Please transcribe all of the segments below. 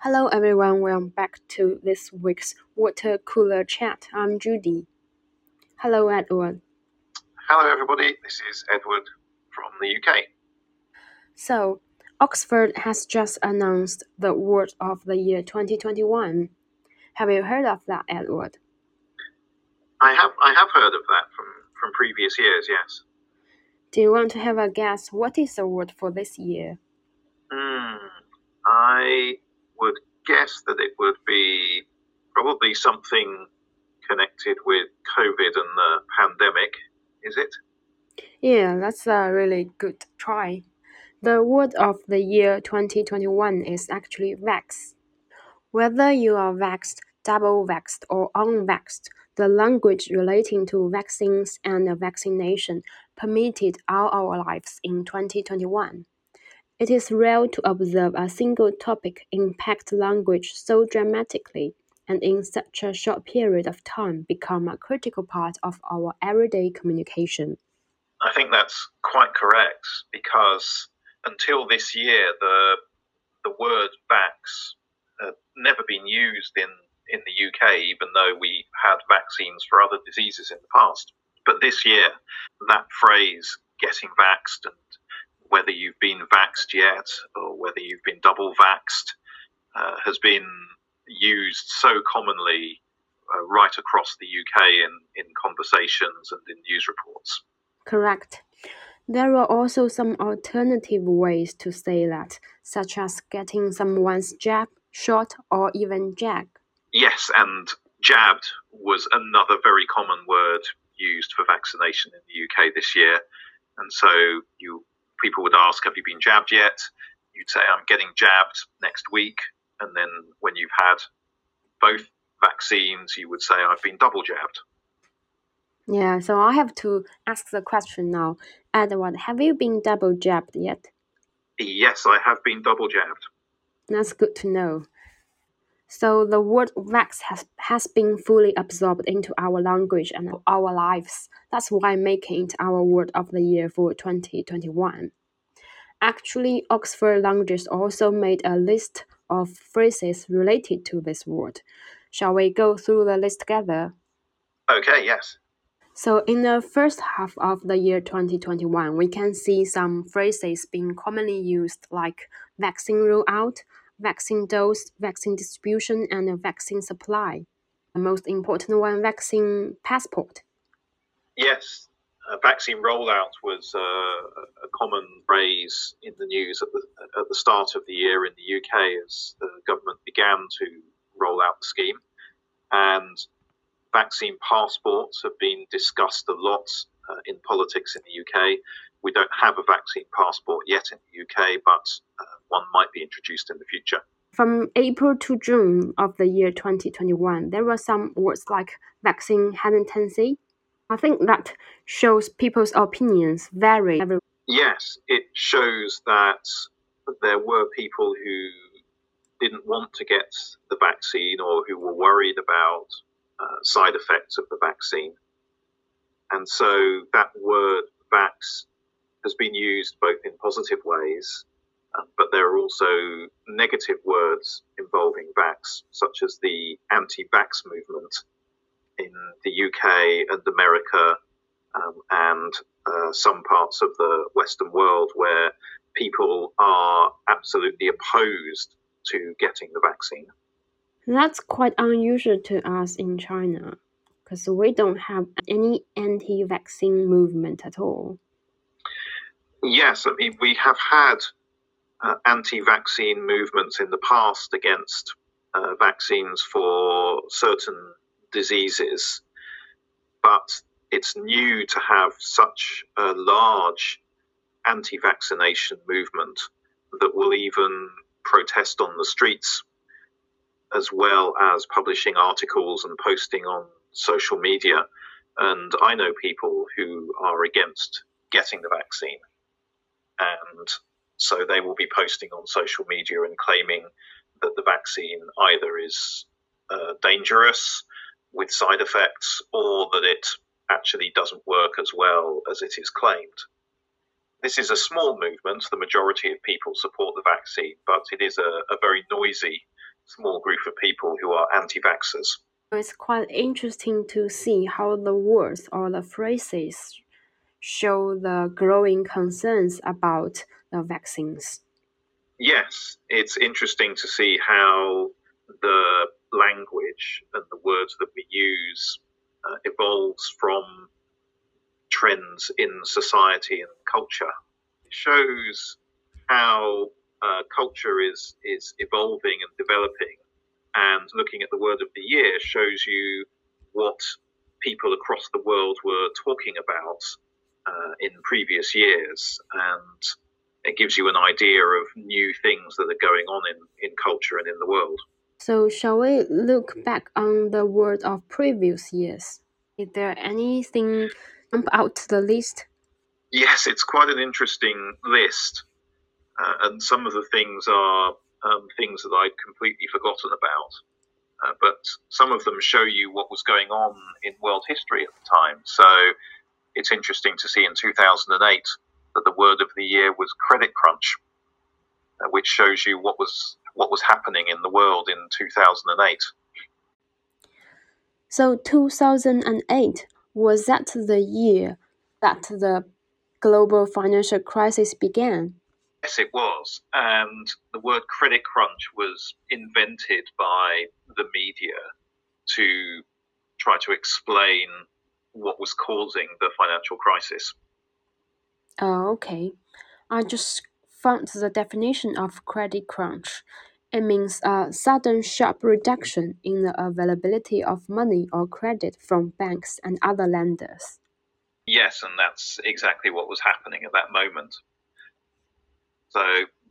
Hello everyone, welcome back to this week's Water Cooler Chat. I'm Judy. Hello Edward. Hello everybody, this is Edward from the UK. So, Oxford has just announced the Word of the Year 2021. Have you heard of that, Edward? I have I have heard of that from, from previous years, yes. Do you want to have a guess what is the word for this year? Hmm. I would guess that it would be probably something connected with COVID and the pandemic, is it? Yeah, that's a really good try. The word of the year 2021 is actually vax. Whether you are vaxxed, double vaxxed, or unvaxxed, the language relating to vaccines and vaccination permeated all our lives in 2021. It is rare to observe a single topic impact language so dramatically and in such a short period of time become a critical part of our everyday communication. I think that's quite correct because until this year, the the word vax had never been used in, in the UK, even though we had vaccines for other diseases in the past. But this year, that phrase, getting vaxed and whether you've been vaxed yet or whether you've been double vaxed, uh, has been used so commonly uh, right across the UK in, in conversations and in news reports. Correct. There are also some alternative ways to say that, such as getting someone's jab, shot, or even jag. Yes, and jabbed was another very common word used for vaccination in the UK this year. And so you people would ask, Have you been jabbed yet? You'd say, I'm getting jabbed next week. And then when you've had both vaccines, you would say, I've been double jabbed. Yeah, so I have to ask the question now. Edward, have you been double jabbed yet? Yes, I have been double jabbed. That's good to know. So the word vax has, has been fully absorbed into our language and our lives. That's why making it our word of the year for 2021. Actually, Oxford Languages also made a list of phrases related to this word. Shall we go through the list together? Okay, yes. So, in the first half of the year 2021, we can see some phrases being commonly used like vaccine rollout, vaccine dose, vaccine distribution, and vaccine supply. The most important one, vaccine passport. Yes, vaccine rollout was uh, a common phrase in the news at the, at the start of the year in the UK as the government began to roll out the scheme. And vaccine passports have been discussed a lot uh, in politics in the UK. We don't have a vaccine passport yet in the UK, but uh, one might be introduced in the future. From April to June of the year 2021, there were some words like vaccine hesitancy. I think that shows people's opinions vary. Every- yes, it shows that there were people who didn't want to get the vaccine or who were worried about uh, side effects of the vaccine. And so that word vax has been used both in positive ways but there are also negative words involving vax, such as the anti vax movement in the UK and America um, and uh, some parts of the Western world where people are absolutely opposed to getting the vaccine. That's quite unusual to us in China because we don't have any anti vaccine movement at all. Yes, I mean, we have had uh, anti vaccine movements in the past against uh, vaccines for certain diseases, but it's new to have such a large anti vaccination movement that will even protest on the streets as well as publishing articles and posting on social media. And I know people who are against getting the vaccine. And so they will be posting on social media and claiming that the vaccine either is uh, dangerous with side effects or that it actually doesn't work as well as it is claimed. This is a small movement. The majority of people support the vaccine, but it is a, a very noisy small group of people who are anti vaxxers. It's quite interesting to see how the words or the phrases show the growing concerns about the vaccines. Yes, it's interesting to see how the language and the words that we use uh, evolves from trends in society and culture. It shows how uh, culture is is evolving and developing, and looking at the word of the year shows you what people across the world were talking about uh, in previous years, and it gives you an idea of new things that are going on in, in culture and in the world. So, shall we look back on the world of previous years? Is there anything jump out to the list? Yes, it's quite an interesting list, uh, and some of the things are um, things that I'd completely forgotten about. Uh, but some of them show you what was going on in world history at the time. So it's interesting to see in 2008 that the word of the year was credit crunch, uh, which shows you what was what was happening in the world in 2008. So 2008 was that the year that the global financial crisis began? Yes, it was. And the word credit crunch was invented by the media to try to explain what was causing the financial crisis. Oh, okay. I just found the definition of credit crunch. It means a sudden sharp reduction in the availability of money or credit from banks and other lenders. Yes, and that's exactly what was happening at that moment. So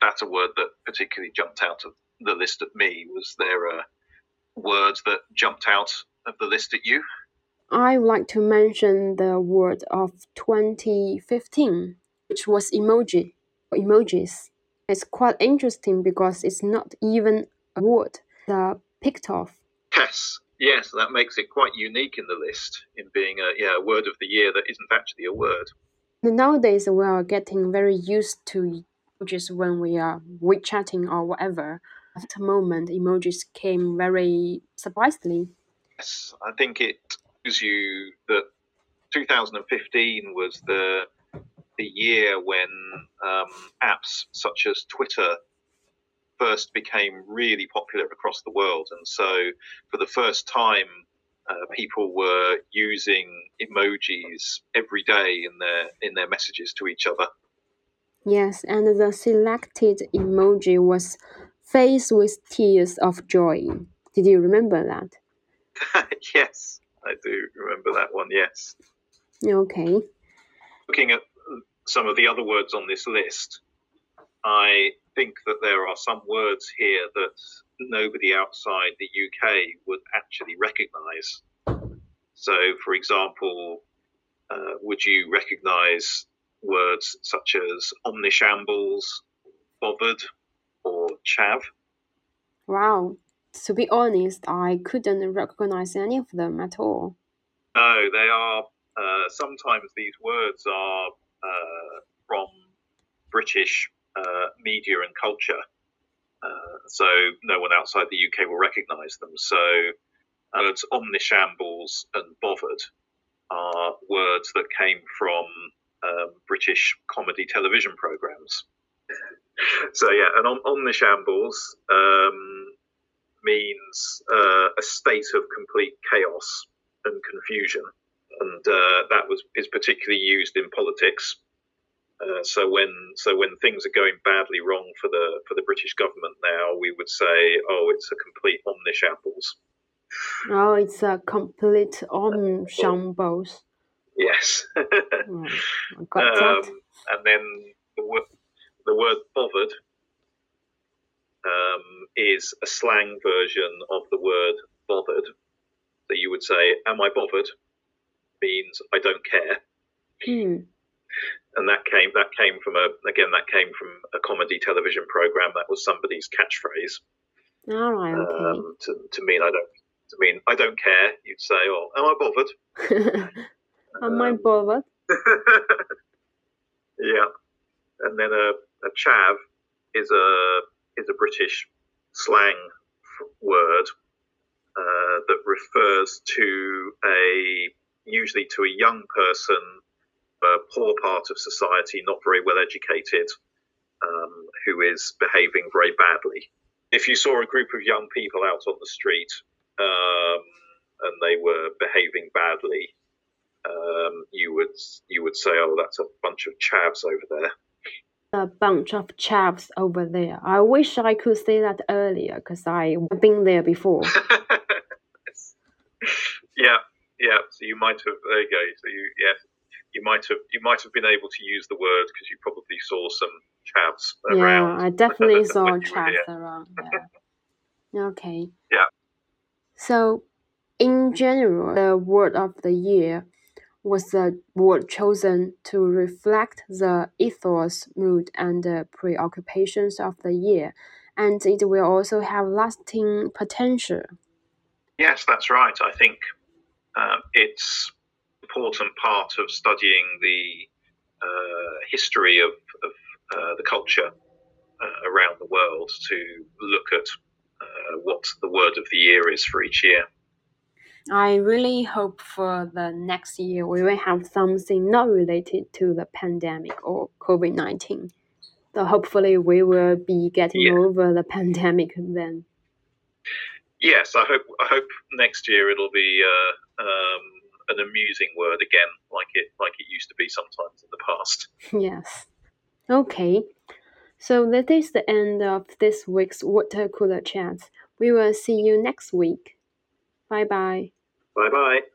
that's a word that particularly jumped out of the list at me. Was there a word that jumped out of the list at you? I would like to mention the word of 2015, which was emoji, or emojis. It's quite interesting because it's not even a word, that the pictoff. Yes, yes, that makes it quite unique in the list in being a yeah a word of the year that isn't actually a word. Nowadays, we are getting very used to emojis when we are WeChatting or whatever. At the moment, emojis came very surprisingly. Yes, I think it you that 2015 was the the year when um, apps such as Twitter first became really popular across the world, and so for the first time, uh, people were using emojis every day in their in their messages to each other. Yes, and the selected emoji was face with tears of joy. Did you remember that? yes. I do remember that one, yes. Okay. Looking at some of the other words on this list, I think that there are some words here that nobody outside the UK would actually recognise. So, for example, uh, would you recognise words such as omnishambles, bovvered, or chav? Wow, to be honest, I couldn't recognize any of them at all. No, they are. Uh, sometimes these words are uh, from British uh, media and culture, uh, so no one outside the UK will recognise them. So words omnishambles and bovvered are words that came from um, British comedy television programmes. so yeah, and on, omnishambles. Um, means uh, a state of complete chaos and confusion, and uh, that was is particularly used in politics. Uh, so when so when things are going badly wrong for the for the British government now, we would say, oh, it's a complete omnishambles. Oh, it's a complete omnishambles. Yes. oh, got um, and then the word, the word bovvered um, is a slang version of the word bothered. So you would say, Am I bovvered? means I don't care. Mm. And that came that came from a again that came from a comedy television program that was somebody's catchphrase. All right, okay. Um, to, to mean I don't to mean I don't care, you'd say, "Oh, am I bovvered?" am um, I bovvered? yeah, and then a, a chav is a is a British slang word uh, that refers to a usually to a young person, a poor part of society, not very well educated, um, who is behaving very badly. If you saw a group of young people out on the street um, and they were behaving badly, um, you would you would say, "Oh, that's a bunch of chavs over there." A bunch of chavs over there. I wish I could say that earlier because I've been there before. yeah, yeah. So you might have. There you go. So you, yeah, you might have you might have been able to use the word because you probably saw some chavs around. Yeah, I definitely saw chavs around. Yeah. okay. Yeah. So, in general, the word of the year was the word chosen to reflect the ethos, mood, and preoccupations of the year, and it will also have lasting potential. Yes, that's right. I think um, it's important part of studying the uh, history of, of uh, the culture uh, around the world to look at uh, what the word of the year is for each year. I really hope for the next year we will have something not related to the pandemic or COVID 19. So hopefully we will be getting yeah. over the pandemic then. Yes, I hope. I hope next year it'll be uh, um, an amusing word again, like it like it used to be sometimes in the past. Yes. Okay. So that is the end of this week's water cooler chat. We will see you next week. Bye bye. Bye bye.